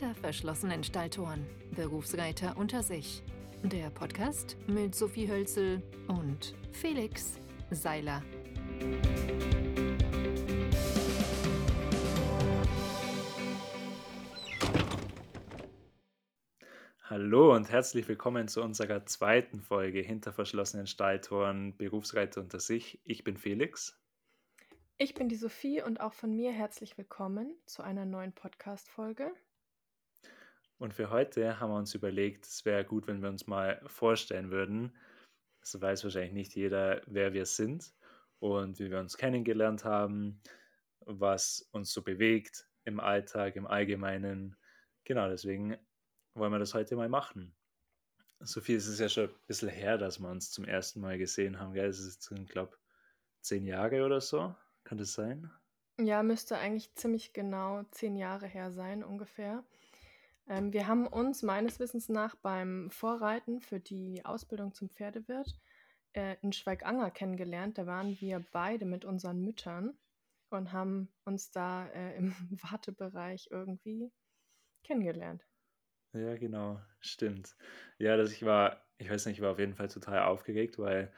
Hinter verschlossenen Stalltoren. Berufsreiter unter sich. Der Podcast mit Sophie Hölzel und Felix Seiler. Hallo und herzlich willkommen zu unserer zweiten Folge Hinter verschlossenen Stalltoren Berufsreiter unter sich. Ich bin Felix. Ich bin die Sophie und auch von mir herzlich willkommen zu einer neuen Podcast-Folge. Und für heute haben wir uns überlegt, es wäre gut, wenn wir uns mal vorstellen würden. So weiß wahrscheinlich nicht jeder, wer wir sind und wie wir uns kennengelernt haben, was uns so bewegt im Alltag, im Allgemeinen. Genau, deswegen wollen wir das heute mal machen. Sophie, es ist ja schon ein bisschen her, dass wir uns zum ersten Mal gesehen haben. Gell? Es ist, glaube ich, zehn Jahre oder so. Kann das sein? Ja, müsste eigentlich ziemlich genau zehn Jahre her sein, ungefähr. Ähm, wir haben uns meines Wissens nach beim Vorreiten für die Ausbildung zum Pferdewirt äh, in Schweiganger kennengelernt. Da waren wir beide mit unseren Müttern und haben uns da äh, im Wartebereich irgendwie kennengelernt. Ja, genau, stimmt. Ja, dass ich war, ich weiß nicht, ich war auf jeden Fall total aufgeregt, weil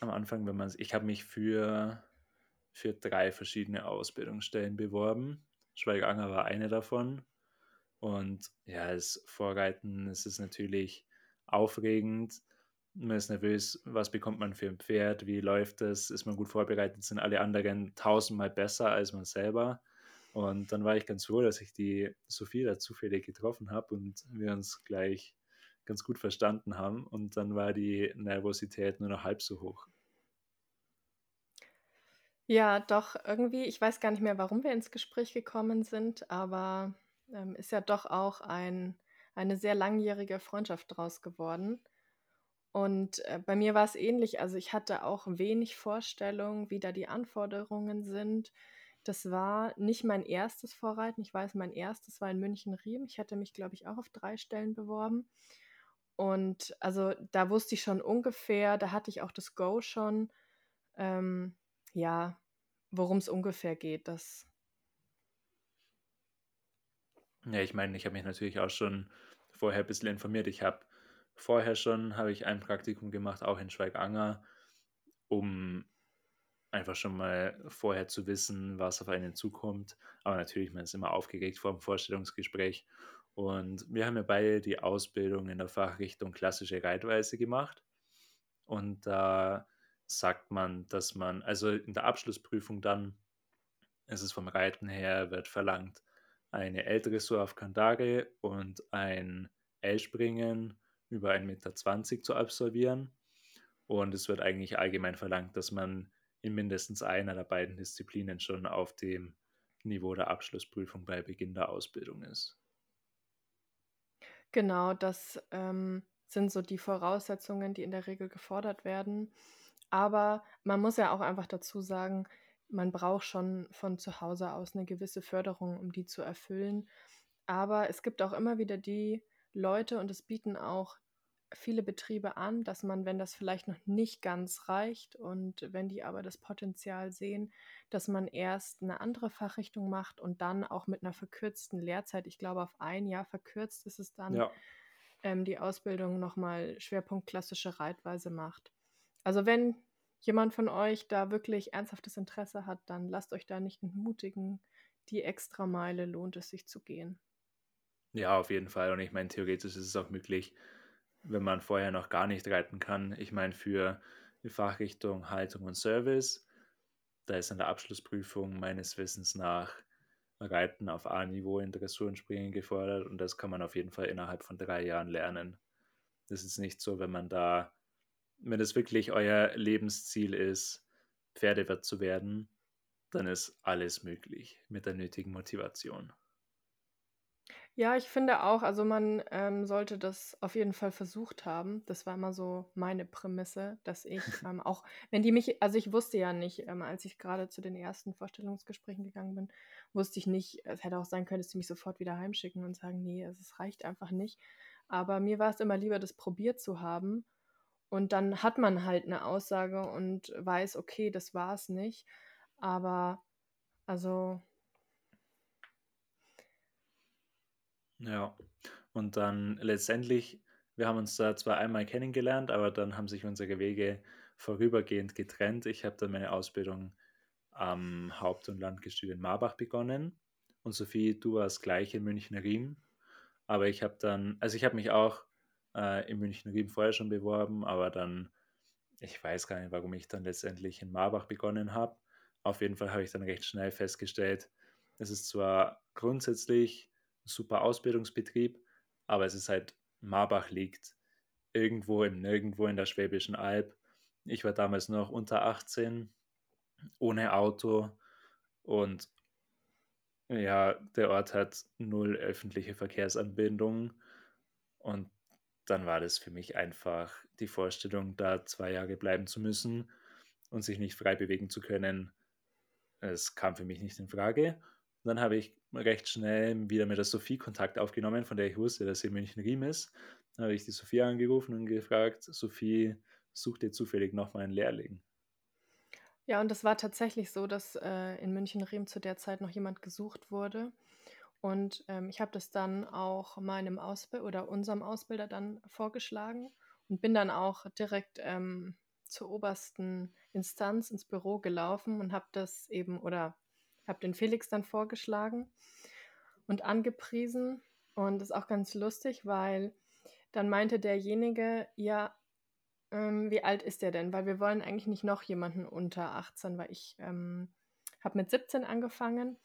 am Anfang, wenn man, ich habe mich für für drei verschiedene Ausbildungsstellen beworben. Schweiganger war eine davon. Und ja, als Vorreiten ist es natürlich aufregend. Man ist nervös, was bekommt man für ein Pferd, wie läuft das, ist man gut vorbereitet, sind alle anderen tausendmal besser als man selber. Und dann war ich ganz froh, dass ich die Sophie da zufällig getroffen habe und wir uns gleich ganz gut verstanden haben. Und dann war die Nervosität nur noch halb so hoch. Ja, doch, irgendwie, ich weiß gar nicht mehr, warum wir ins Gespräch gekommen sind, aber ähm, ist ja doch auch ein, eine sehr langjährige Freundschaft draus geworden. Und äh, bei mir war es ähnlich. Also ich hatte auch wenig Vorstellung, wie da die Anforderungen sind. Das war nicht mein erstes Vorreiten. Ich weiß, mein erstes war in München-Riem. Ich hatte mich, glaube ich, auch auf drei Stellen beworben. Und also da wusste ich schon ungefähr, da hatte ich auch das Go schon. Ähm, ja, worum es ungefähr geht, das. Ja, ich meine, ich habe mich natürlich auch schon vorher ein bisschen informiert. Ich habe vorher schon, habe ich ein Praktikum gemacht, auch in Schweiganger, um einfach schon mal vorher zu wissen, was auf einen zukommt. Aber natürlich, man ist immer aufgeregt vor dem Vorstellungsgespräch. Und wir haben ja beide die Ausbildung in der Fachrichtung klassische Reitweise gemacht. Und da sagt man, dass man, also in der Abschlussprüfung dann, ist es vom Reiten her, wird verlangt, eine L-Dressur auf Kandare und ein L-Springen über 1,20 Meter zu absolvieren. Und es wird eigentlich allgemein verlangt, dass man in mindestens einer der beiden Disziplinen schon auf dem Niveau der Abschlussprüfung bei Beginn der Ausbildung ist. Genau, das ähm, sind so die Voraussetzungen, die in der Regel gefordert werden. Aber man muss ja auch einfach dazu sagen, man braucht schon von zu Hause aus eine gewisse Förderung, um die zu erfüllen. Aber es gibt auch immer wieder die Leute und es bieten auch viele Betriebe an, dass man, wenn das vielleicht noch nicht ganz reicht und wenn die aber das Potenzial sehen, dass man erst eine andere Fachrichtung macht und dann auch mit einer verkürzten Lehrzeit, ich glaube auf ein Jahr verkürzt ist es dann, ja. ähm, die Ausbildung nochmal Schwerpunkt klassische Reitweise macht. Also wenn jemand von euch da wirklich ernsthaftes Interesse hat, dann lasst euch da nicht entmutigen. Die extra Meile lohnt es sich zu gehen. Ja, auf jeden Fall. Und ich meine, theoretisch ist es auch möglich, wenn man vorher noch gar nicht reiten kann. Ich meine, für die Fachrichtung Haltung und Service, da ist an der Abschlussprüfung meines Wissens nach Reiten auf A-Niveau in Dressur und Springen gefordert und das kann man auf jeden Fall innerhalb von drei Jahren lernen. Das ist nicht so, wenn man da wenn es wirklich euer Lebensziel ist, Pferdewirt zu werden, dann ist alles möglich mit der nötigen Motivation. Ja, ich finde auch, also man ähm, sollte das auf jeden Fall versucht haben. Das war immer so meine Prämisse, dass ich ähm, auch, wenn die mich, also ich wusste ja nicht, ähm, als ich gerade zu den ersten Vorstellungsgesprächen gegangen bin, wusste ich nicht, es hätte auch sein können, dass sie mich sofort wieder heimschicken und sagen, nee, es reicht einfach nicht. Aber mir war es immer lieber, das probiert zu haben und dann hat man halt eine Aussage und weiß, okay, das war es nicht. Aber also. Ja, und dann letztendlich, wir haben uns da zwar einmal kennengelernt, aber dann haben sich unsere Wege vorübergehend getrennt. Ich habe dann meine Ausbildung am Haupt- und Landgestüt in Marbach begonnen und Sophie, du warst gleich in München-Riem. Aber ich habe dann, also ich habe mich auch äh, in München-Riem vorher schon beworben, aber dann, ich weiß gar nicht, warum ich dann letztendlich in Marbach begonnen habe. Auf jeden Fall habe ich dann recht schnell festgestellt, es ist zwar grundsätzlich ein super Ausbildungsbetrieb, aber es ist halt, Marbach liegt irgendwo im Nirgendwo in der Schwäbischen Alb. Ich war damals noch unter 18, ohne Auto und ja, der Ort hat null öffentliche Verkehrsanbindung und dann war das für mich einfach die Vorstellung, da zwei Jahre bleiben zu müssen und sich nicht frei bewegen zu können. Es kam für mich nicht in Frage. Und dann habe ich recht schnell wieder mit der Sophie Kontakt aufgenommen, von der ich wusste, dass sie in München-Riem ist. Dann habe ich die Sophie angerufen und gefragt, Sophie, sucht ihr zufällig nochmal einen Lehrling? Ja, und das war tatsächlich so, dass äh, in München-Riem zu der Zeit noch jemand gesucht wurde. Und ähm, ich habe das dann auch meinem Ausbilder oder unserem Ausbilder dann vorgeschlagen und bin dann auch direkt ähm, zur obersten Instanz ins Büro gelaufen und habe das eben oder habe den Felix dann vorgeschlagen und angepriesen. Und das ist auch ganz lustig, weil dann meinte derjenige, ja, ähm, wie alt ist der denn? Weil wir wollen eigentlich nicht noch jemanden unter 18, weil ich ähm, habe mit 17 angefangen.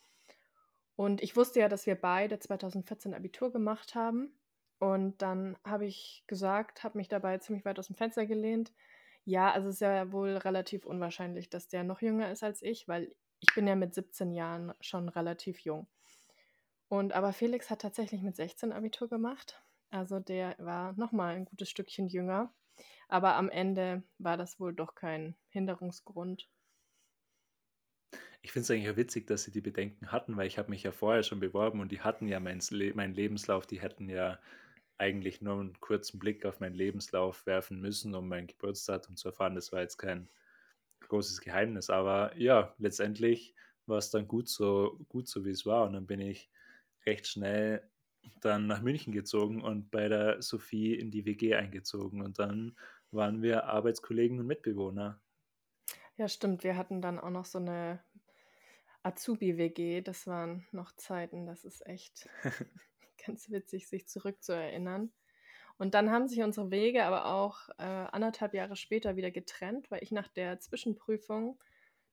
Und ich wusste ja, dass wir beide 2014 Abitur gemacht haben. Und dann habe ich gesagt, habe mich dabei ziemlich weit aus dem Fenster gelehnt. Ja, also es ist ja wohl relativ unwahrscheinlich, dass der noch jünger ist als ich, weil ich bin ja mit 17 Jahren schon relativ jung. Und aber Felix hat tatsächlich mit 16 Abitur gemacht. Also der war nochmal ein gutes Stückchen jünger. Aber am Ende war das wohl doch kein Hinderungsgrund. Ich finde es eigentlich ja witzig, dass sie die Bedenken hatten, weil ich habe mich ja vorher schon beworben und die hatten ja meinen mein Lebenslauf, die hätten ja eigentlich nur einen kurzen Blick auf meinen Lebenslauf werfen müssen, um mein Geburtsdatum zu erfahren. Das war jetzt kein großes Geheimnis, aber ja, letztendlich war es dann gut so, gut so wie es war und dann bin ich recht schnell dann nach München gezogen und bei der Sophie in die WG eingezogen und dann waren wir Arbeitskollegen und Mitbewohner. Ja, stimmt. Wir hatten dann auch noch so eine Azubi-WG. Das waren noch Zeiten, das ist echt ganz witzig, sich zurückzuerinnern. Und dann haben sich unsere Wege aber auch äh, anderthalb Jahre später wieder getrennt, weil ich nach der Zwischenprüfung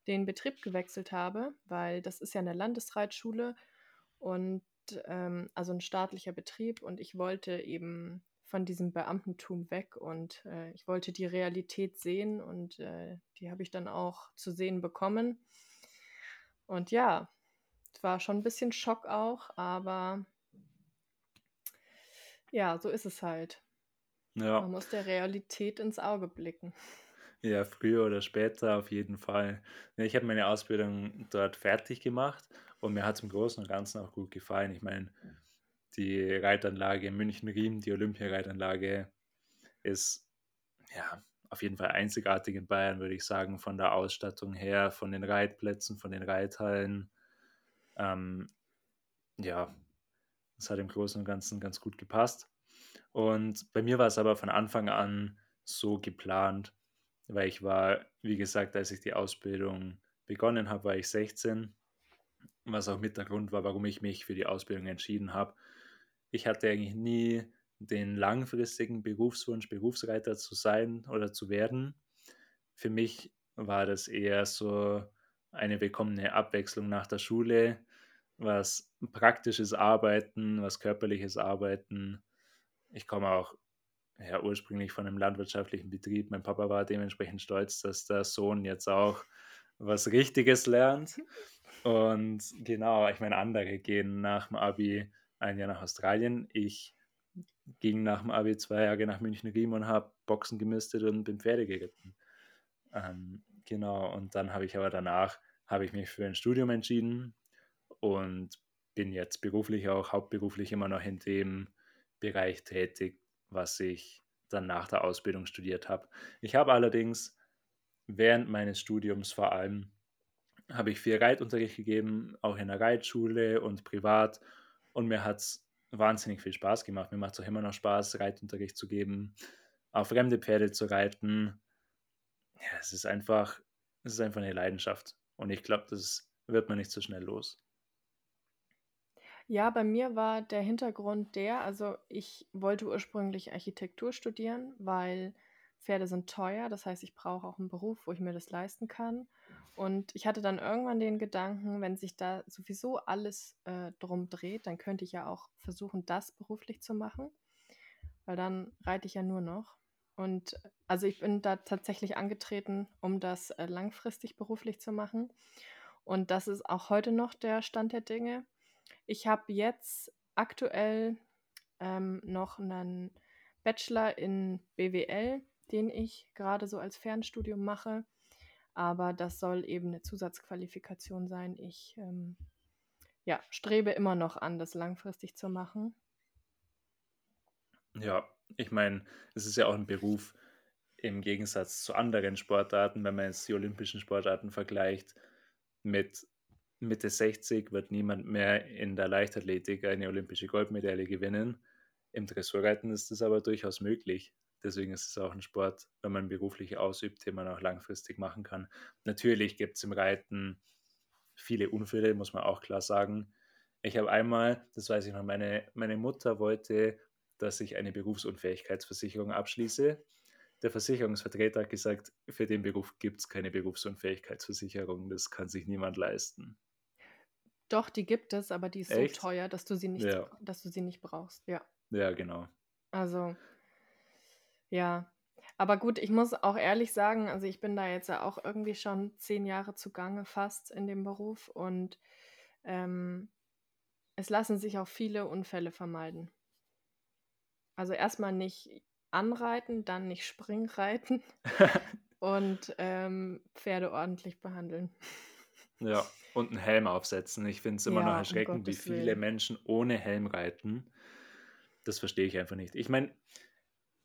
den Betrieb gewechselt habe, weil das ist ja eine Landesreitschule und ähm, also ein staatlicher Betrieb und ich wollte eben von diesem Beamtentum weg und äh, ich wollte die Realität sehen und äh, die habe ich dann auch zu sehen bekommen. Und ja, es war schon ein bisschen Schock auch, aber ja, so ist es halt. Ja. Man muss der Realität ins Auge blicken. Ja, früher oder später auf jeden Fall. Ich habe meine Ausbildung dort fertig gemacht und mir hat es im Großen und Ganzen auch gut gefallen. Ich meine, die Reitanlage in München-Riem, die Olympia-Reitanlage, ist ja auf jeden Fall einzigartig in Bayern, würde ich sagen, von der Ausstattung her, von den Reitplätzen, von den Reithallen. Ähm, ja, das hat im Großen und Ganzen ganz gut gepasst. Und bei mir war es aber von Anfang an so geplant, weil ich war, wie gesagt, als ich die Ausbildung begonnen habe, war ich 16 was auch mit der Grund war, warum ich mich für die Ausbildung entschieden habe. Ich hatte eigentlich nie den langfristigen Berufswunsch, Berufsreiter zu sein oder zu werden. Für mich war das eher so eine willkommene Abwechslung nach der Schule, was praktisches Arbeiten, was körperliches Arbeiten. Ich komme auch ja, ursprünglich von einem landwirtschaftlichen Betrieb. Mein Papa war dementsprechend stolz, dass der Sohn jetzt auch was Richtiges lernt. Und genau, ich meine, andere gehen nach dem Abi ein Jahr nach Australien. Ich ging nach dem Abi zwei Jahre nach München Riem und habe Boxen gemistet und bin Pferde geritten. Ähm, genau, und dann habe ich aber danach habe ich mich für ein Studium entschieden und bin jetzt beruflich auch hauptberuflich immer noch in dem Bereich tätig, was ich dann nach der Ausbildung studiert habe. Ich habe allerdings während meines Studiums vor allem habe ich viel Reitunterricht gegeben, auch in der Reitschule und privat. Und mir hat es wahnsinnig viel Spaß gemacht. Mir macht es auch immer noch Spaß, Reitunterricht zu geben, auch fremde Pferde zu reiten. Ja, es ist einfach, es ist einfach eine Leidenschaft. Und ich glaube, das wird man nicht so schnell los. Ja, bei mir war der Hintergrund der, also ich wollte ursprünglich Architektur studieren, weil Pferde sind teuer, das heißt, ich brauche auch einen Beruf, wo ich mir das leisten kann. Und ich hatte dann irgendwann den Gedanken, wenn sich da sowieso alles äh, drum dreht, dann könnte ich ja auch versuchen, das beruflich zu machen, weil dann reite ich ja nur noch. Und also ich bin da tatsächlich angetreten, um das äh, langfristig beruflich zu machen. Und das ist auch heute noch der Stand der Dinge. Ich habe jetzt aktuell ähm, noch einen Bachelor in BWL, den ich gerade so als Fernstudium mache. Aber das soll eben eine Zusatzqualifikation sein. Ich ähm, ja, strebe immer noch an, das langfristig zu machen. Ja, ich meine, es ist ja auch ein Beruf im Gegensatz zu anderen Sportarten, wenn man jetzt die olympischen Sportarten vergleicht, mit Mitte 60 wird niemand mehr in der Leichtathletik eine olympische Goldmedaille gewinnen. Im Dressurreiten ist das aber durchaus möglich. Deswegen ist es auch ein Sport, wenn man beruflich ausübt, den man auch langfristig machen kann. Natürlich gibt es im Reiten viele Unfälle, muss man auch klar sagen. Ich habe einmal, das weiß ich noch, meine, meine Mutter wollte, dass ich eine Berufsunfähigkeitsversicherung abschließe. Der Versicherungsvertreter hat gesagt, für den Beruf gibt es keine Berufsunfähigkeitsversicherung, das kann sich niemand leisten. Doch, die gibt es, aber die ist Echt? so teuer, dass du sie nicht, ja. dass du sie nicht brauchst. Ja. Ja, genau. Also, ja. Aber gut, ich muss auch ehrlich sagen, also ich bin da jetzt ja auch irgendwie schon zehn Jahre zugange fast in dem Beruf und ähm, es lassen sich auch viele Unfälle vermeiden. Also erstmal nicht anreiten, dann nicht springreiten und ähm, Pferde ordentlich behandeln. Ja, und einen Helm aufsetzen. Ich finde es immer ja, noch erschreckend, um wie viele Willen. Menschen ohne Helm reiten. Das verstehe ich einfach nicht. Ich meine,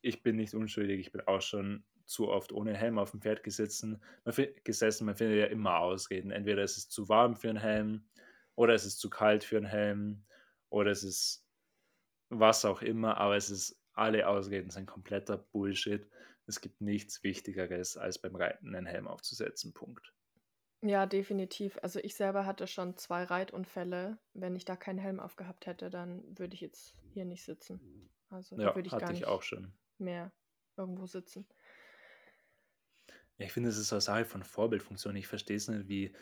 ich bin nicht unschuldig, ich bin auch schon zu oft ohne Helm auf dem Pferd gesessen. Man, gesessen. man findet ja immer Ausreden. Entweder es ist zu warm für einen Helm oder es ist zu kalt für einen Helm oder es ist was auch immer, aber es ist, alle Ausreden sind kompletter Bullshit. Es gibt nichts Wichtigeres, als beim Reiten einen Helm aufzusetzen. Punkt. Ja, definitiv. Also ich selber hatte schon zwei Reitunfälle. Wenn ich da keinen Helm aufgehabt hätte, dann würde ich jetzt hier nicht sitzen. Also da würde ich hatte gar ich auch schon. Mehr irgendwo sitzen. Ja, ich finde, es ist eine Sache von Vorbildfunktion. Ich verstehe es nicht, wie,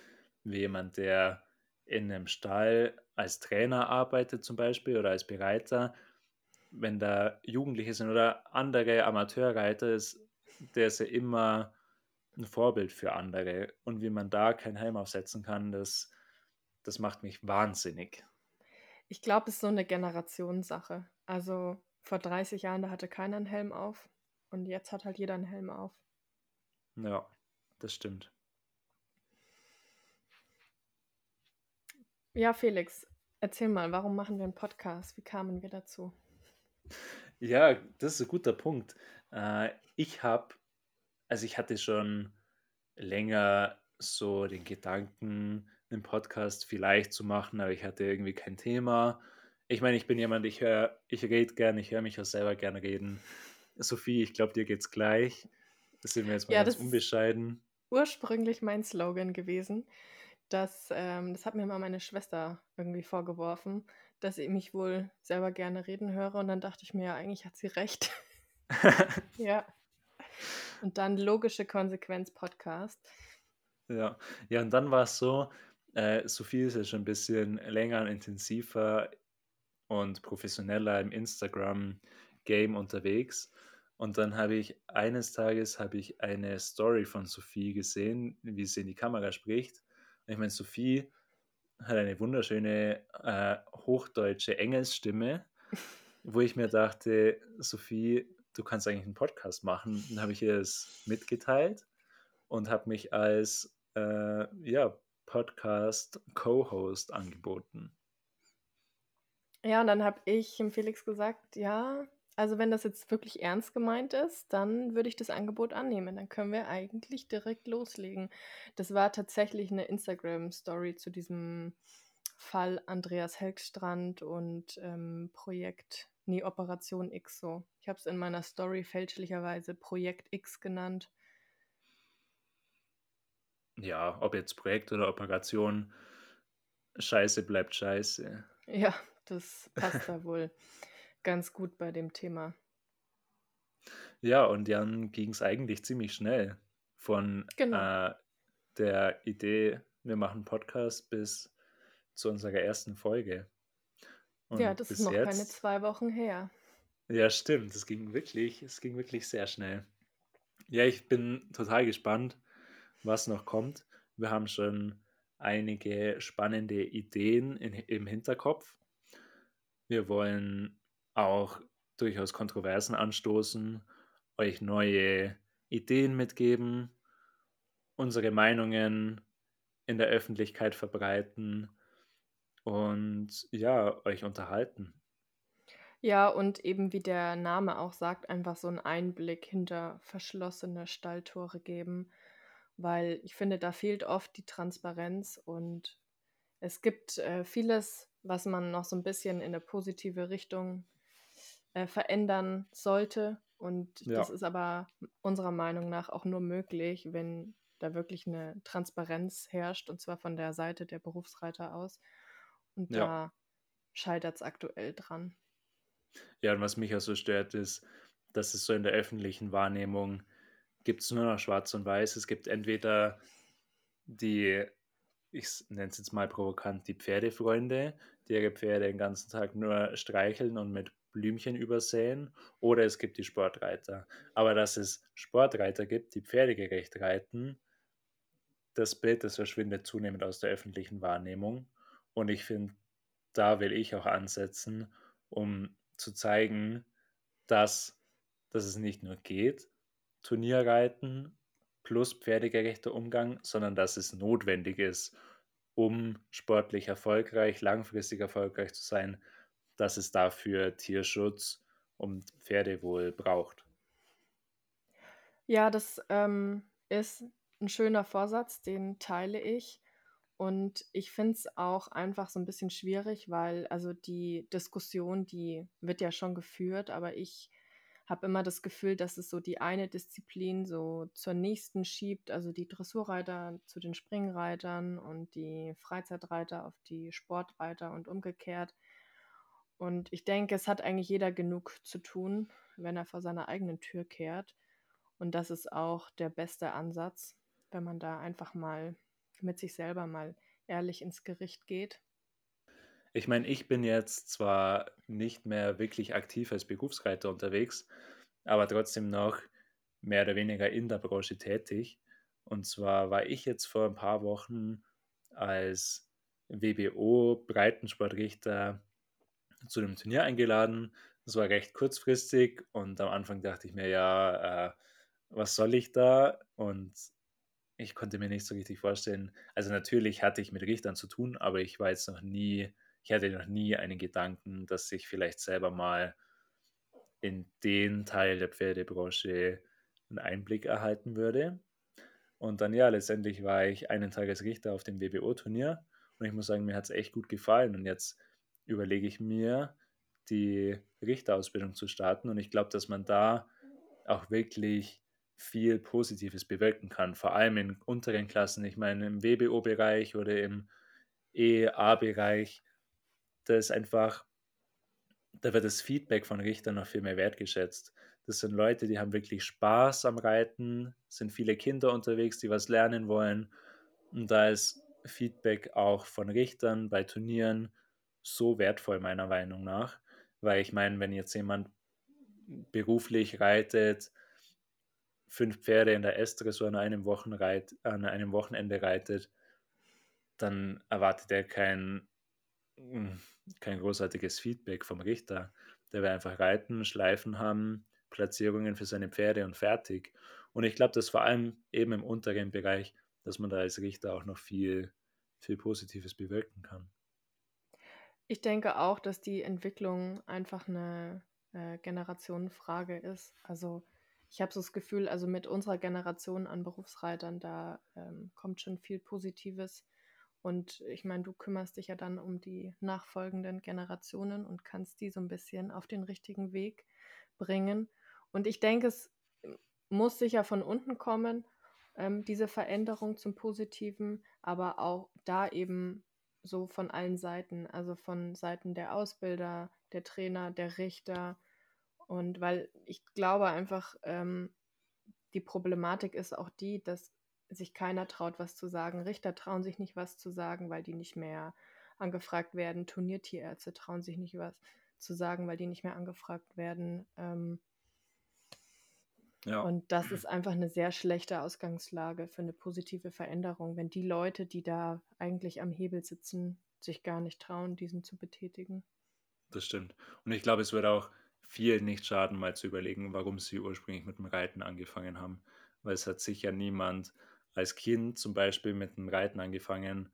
wie jemand, der in einem Stall als Trainer arbeitet zum Beispiel oder als Bereiter, wenn da Jugendliche sind oder andere Amateurreiter, ist, der ist ja immer ein Vorbild für andere. Und wie man da keinen Helm aufsetzen kann, das, das macht mich wahnsinnig. Ich glaube, es ist so eine Generationssache. Also vor 30 Jahren, da hatte keiner einen Helm auf. Und jetzt hat halt jeder einen Helm auf. Ja, das stimmt. Ja, Felix, erzähl mal, warum machen wir einen Podcast? Wie kamen wir dazu? Ja, das ist ein guter Punkt. Äh, ich habe also ich hatte schon länger so den Gedanken, einen Podcast vielleicht zu machen, aber ich hatte irgendwie kein Thema. Ich meine, ich bin jemand, ich höre, ich rede gerne, ich höre mich auch selber gerne reden. Sophie, ich glaube, dir geht's gleich. Das sind wir jetzt mal ja, ganz unbescheiden. Ursprünglich mein Slogan gewesen. Das, ähm, das hat mir mal meine Schwester irgendwie vorgeworfen, dass ich mich wohl selber gerne reden höre. Und dann dachte ich mir, ja, eigentlich hat sie recht. ja. Und dann logische Konsequenz Podcast. Ja, ja, und dann war es so, äh, Sophie ist ja schon ein bisschen länger und intensiver und professioneller im Instagram-Game unterwegs. Und dann habe ich eines Tages habe ich eine Story von Sophie gesehen, wie sie in die Kamera spricht. Und ich meine, Sophie hat eine wunderschöne äh, hochdeutsche Engelsstimme, wo ich mir dachte, Sophie, du kannst eigentlich einen Podcast machen. Dann habe ich ihr das mitgeteilt und habe mich als äh, ja, Podcast-Co-Host angeboten. Ja, und dann habe ich dem Felix gesagt, ja, also wenn das jetzt wirklich ernst gemeint ist, dann würde ich das Angebot annehmen. Dann können wir eigentlich direkt loslegen. Das war tatsächlich eine Instagram-Story zu diesem Fall Andreas Helgstrand und ähm, Projekt, nee, Operation X so. Ich habe es in meiner Story fälschlicherweise Projekt X genannt. Ja, ob jetzt Projekt oder Operation, Scheiße bleibt Scheiße. Ja, das passt da wohl ganz gut bei dem Thema. Ja, und dann ging es eigentlich ziemlich schnell von Genau. äh, der Idee, wir machen Podcast bis zu unserer ersten Folge. Ja, Und das ist noch keine jetzt, zwei Wochen her. ja, stimmt, es ging wirklich, es ging wirklich sehr schnell. Ja, ich bin total gespannt, was noch kommt. Wir haben schon einige spannende Ideen in, im Hinterkopf. Wir wollen auch durchaus Kontroversen anstoßen, euch neue Ideen mitgeben, unsere Meinungen in der Öffentlichkeit verbreiten und ja, euch unterhalten. Ja, und eben wie der Name auch sagt, einfach so einen Einblick hinter verschlossene Stalltore geben, weil ich finde, da fehlt oft die Transparenz und es gibt äh, vieles, was man noch so ein bisschen in eine positive Richtung äh, verändern sollte. Und das Ja, ist aber unserer Meinung nach auch nur möglich, wenn da wirklich eine Transparenz herrscht, und zwar von der Seite der Berufsreiter aus. Und ja. da scheitert es aktuell dran. Ja, und was mich auch so stört, ist, dass es so in der öffentlichen Wahrnehmung gibt es nur noch schwarz und weiß. Es gibt entweder die, ich nenne es jetzt mal provokant, die Pferdefreunde, die ihre Pferde den ganzen Tag nur streicheln und mit Blümchen übersäen, oder es gibt die Sportreiter. Aber dass es Sportreiter gibt, die pferdegerecht reiten, das Bild, das verschwindet zunehmend aus der öffentlichen Wahrnehmung. Und ich finde, da will ich auch ansetzen, um zu zeigen, dass, dass es nicht nur geht, Turnierreiten plus pferdegerechter Umgang, sondern dass es notwendig ist, um sportlich erfolgreich, langfristig erfolgreich zu sein, dass es dafür Tierschutz und Pferdewohl braucht. Ja, das ähm, ist ein schöner Vorsatz, den teile ich. Und ich finde es auch einfach so ein bisschen schwierig, weil also die Diskussion, die wird ja schon geführt, aber ich habe immer das Gefühl, dass es so die eine Disziplin so zur nächsten schiebt, also die Dressurreiter zu den Springreitern und die Freizeitreiter auf die Sportreiter und umgekehrt. Und ich denke, es hat eigentlich jeder genug zu tun, wenn er vor seiner eigenen Tür kehrt. Und das ist auch der beste Ansatz, wenn man da einfach mal mit sich selber mal ehrlich ins Gericht geht. Ich meine, ich bin jetzt zwar nicht mehr wirklich aktiv als Berufsreiter unterwegs, aber trotzdem noch mehr oder weniger in der Branche tätig. Und zwar war ich jetzt vor ein paar Wochen als WBO-Breitensportrichter zu dem Turnier eingeladen. Das war recht kurzfristig und am Anfang dachte ich mir, ja, äh, was soll ich da? Und ich konnte mir nicht so richtig vorstellen. Also natürlich hatte ich mit Richtern zu tun, aber ich war jetzt noch nie, ich hatte noch nie einen Gedanken, dass ich vielleicht selber mal in den Teil der Pferdebranche einen Einblick erhalten würde. Und dann ja, letztendlich war ich einen Tag als Richter auf dem WBO-Turnier und ich muss sagen, mir hat es echt gut gefallen. Und jetzt überlege ich mir, die Richterausbildung zu starten. Und ich glaube, dass man da auch wirklich viel Positives bewirken kann, vor allem in unteren Klassen. Ich meine, im WBO-Bereich oder im EA-Bereich, da ist einfach, da wird das Feedback von Richtern noch viel mehr wertgeschätzt. Das sind Leute, die haben wirklich Spaß am Reiten, sind viele Kinder unterwegs, die was lernen wollen. Und da ist Feedback auch von Richtern bei Turnieren so wertvoll, meiner Meinung nach. Weil ich meine, wenn jetzt jemand beruflich reitet, fünf Pferde in der S-Dressur an einem, Wochenreit, an einem Wochenende reitet, dann erwartet er kein, kein großartiges Feedback vom Richter. Der will einfach reiten, Schleifen haben, Platzierungen für seine Pferde und fertig. Und ich glaube, dass vor allem eben im unteren Bereich, dass man da als Richter auch noch viel, viel Positives bewirken kann. Ich denke auch, dass die Entwicklung einfach eine äh, Generationenfrage ist. Also ich habe so das Gefühl, also mit unserer Generation an Berufsreitern, da ähm, kommt schon viel Positives. Und ich meine, du kümmerst dich ja dann um die nachfolgenden Generationen und kannst die so ein bisschen auf den richtigen Weg bringen. Und ich denke, es muss sicher von unten kommen, ähm, diese Veränderung zum Positiven, aber auch da eben so von allen Seiten, also von Seiten der Ausbilder, der Trainer, der Richter. Und weil ich glaube einfach, ähm, die Problematik ist auch die, dass sich keiner traut, was zu sagen. Richter trauen sich nicht, was zu sagen, weil die nicht mehr angefragt werden. Turniertierärzte trauen sich nicht, was zu sagen, weil die nicht mehr angefragt werden. Ähm, ja. Und das ist einfach eine sehr schlechte Ausgangslage für eine positive Veränderung, wenn die Leute, die da eigentlich am Hebel sitzen, sich gar nicht trauen, diesen zu betätigen. Das stimmt. Und ich glaube, es würde auch vielen nicht schaden, mal zu überlegen, warum sie ursprünglich mit dem Reiten angefangen haben. Weil es hat sicher niemand als Kind zum Beispiel mit dem Reiten angefangen,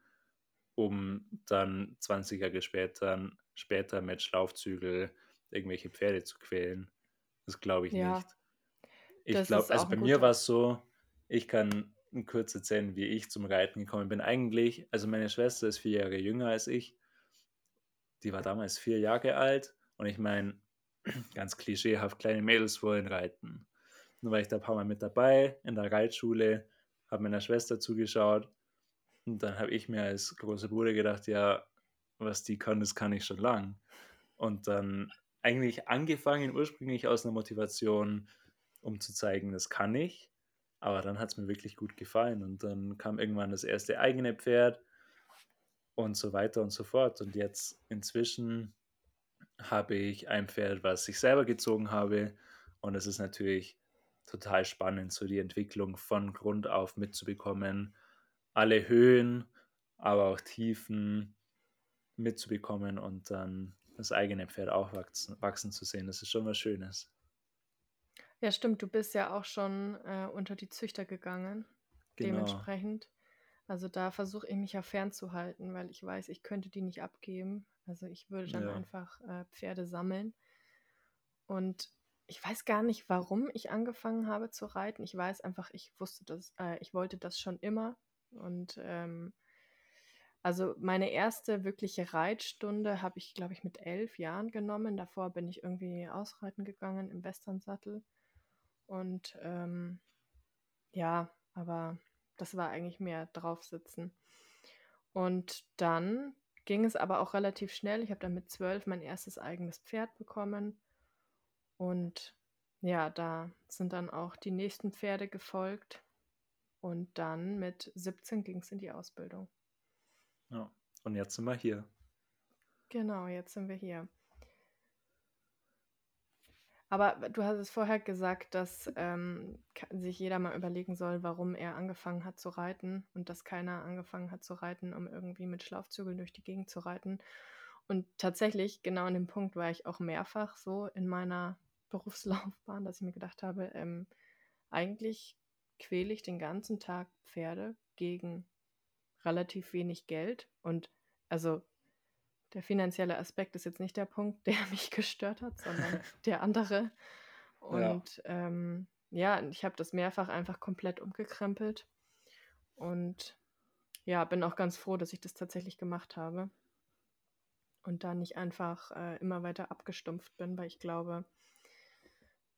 um dann 20 Jahre später, später mit Schlaufzügel irgendwelche Pferde zu quälen. Das glaube ich ja. nicht. Ich glaube, also bei mir war es so, ich kann kurz erzählen, wie ich zum Reiten gekommen bin. Eigentlich, also meine Schwester ist vier Jahre jünger als ich. Die war damals vier Jahre alt und ich meine, ganz klischeehaft, kleine Mädels wollen reiten. Nun war ich da ein paar Mal mit dabei in der Reitschule, habe meiner Schwester zugeschaut und dann habe ich mir als großer Bruder gedacht, ja, was die kann, das kann ich schon lang. Und dann eigentlich angefangen ursprünglich aus einer Motivation, um zu zeigen, das kann ich. Aber dann hat es mir wirklich gut gefallen und dann kam irgendwann das erste eigene Pferd und so weiter und so fort. Und jetzt inzwischen habe ich ein Pferd, was ich selber gezogen habe und es ist natürlich total spannend, so die Entwicklung von Grund auf mitzubekommen, alle Höhen, aber auch Tiefen mitzubekommen und dann das eigene Pferd auch wachsen, wachsen zu sehen. Das ist schon was Schönes. Ja, stimmt. Du bist ja auch schon äh, unter die Züchter gegangen. Genau. Dementsprechend. Also da versuche ich mich ja fernzuhalten, weil ich weiß, ich könnte die nicht abgeben. Also ich würde dann ja. einfach äh, Pferde sammeln. Und ich weiß gar nicht, warum ich angefangen habe zu reiten. Ich weiß einfach, ich wusste das, äh, ich wollte das schon immer. Und ähm, also meine erste wirkliche Reitstunde habe ich, glaube ich, mit elf Jahren genommen. Davor bin ich irgendwie ausreiten gegangen im Westernsattel. Und ähm, ja, aber das war eigentlich mehr draufsitzen. Und dann ging es aber auch relativ schnell. Ich habe dann mit zwölf mein erstes eigenes Pferd bekommen. Und ja, da sind dann auch die nächsten Pferde gefolgt. Und dann mit 17 ging es in die Ausbildung. Ja, und jetzt sind wir hier. Genau, jetzt sind wir hier. Aber du hast es vorher gesagt, dass ähm, sich jeder mal überlegen soll, warum er angefangen hat zu reiten und dass keiner angefangen hat zu reiten, um irgendwie mit Schlaufzügeln durch die Gegend zu reiten. Und tatsächlich, genau an dem Punkt war ich auch mehrfach so in meiner Berufslaufbahn, dass ich mir gedacht habe, ähm, eigentlich quäle ich den ganzen Tag Pferde gegen relativ wenig Geld. Und also der finanzielle Aspekt ist jetzt nicht der Punkt, der mich gestört hat, sondern der andere. Und ja, ähm, ja ich habe das mehrfach einfach komplett umgekrempelt. Und ja, bin auch ganz froh, dass ich das tatsächlich gemacht habe. Und da nicht einfach äh, immer weiter abgestumpft bin, weil ich glaube,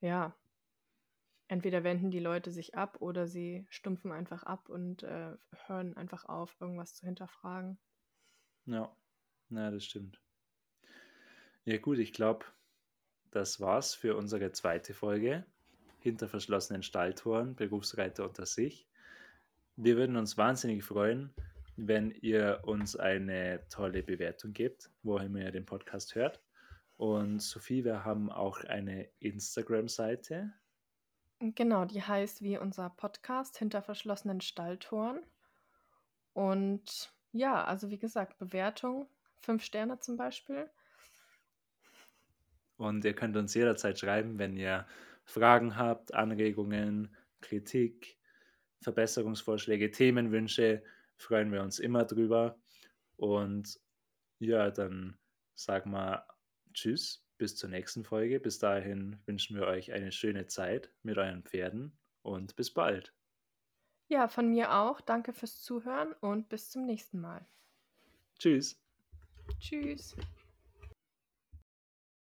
ja, entweder wenden die Leute sich ab oder sie stumpfen einfach ab und äh, hören einfach auf, irgendwas zu hinterfragen. Ja. Na, das stimmt. Ja gut, ich glaube, das war's für unsere zweite Folge hinter verschlossenen Stalltoren, Berufsreiter unter sich. Wir würden uns wahnsinnig freuen, wenn ihr uns eine tolle Bewertung gebt, wo ihr den Podcast hört. Und Sophie, wir haben auch eine Instagram-Seite. Genau, die heißt wie unser Podcast hinter verschlossenen Stalltoren. Und ja, also wie gesagt, Bewertung Fünf Sterne zum Beispiel. Und ihr könnt uns jederzeit schreiben, wenn ihr Fragen habt, Anregungen, Kritik, Verbesserungsvorschläge, Themenwünsche. Freuen wir uns immer drüber. Und ja, dann sagen wir Tschüss, bis zur nächsten Folge. Bis dahin wünschen wir euch eine schöne Zeit mit euren Pferden und bis bald. Ja, von mir auch. Danke fürs Zuhören und bis zum nächsten Mal. Tschüss. Tschüss.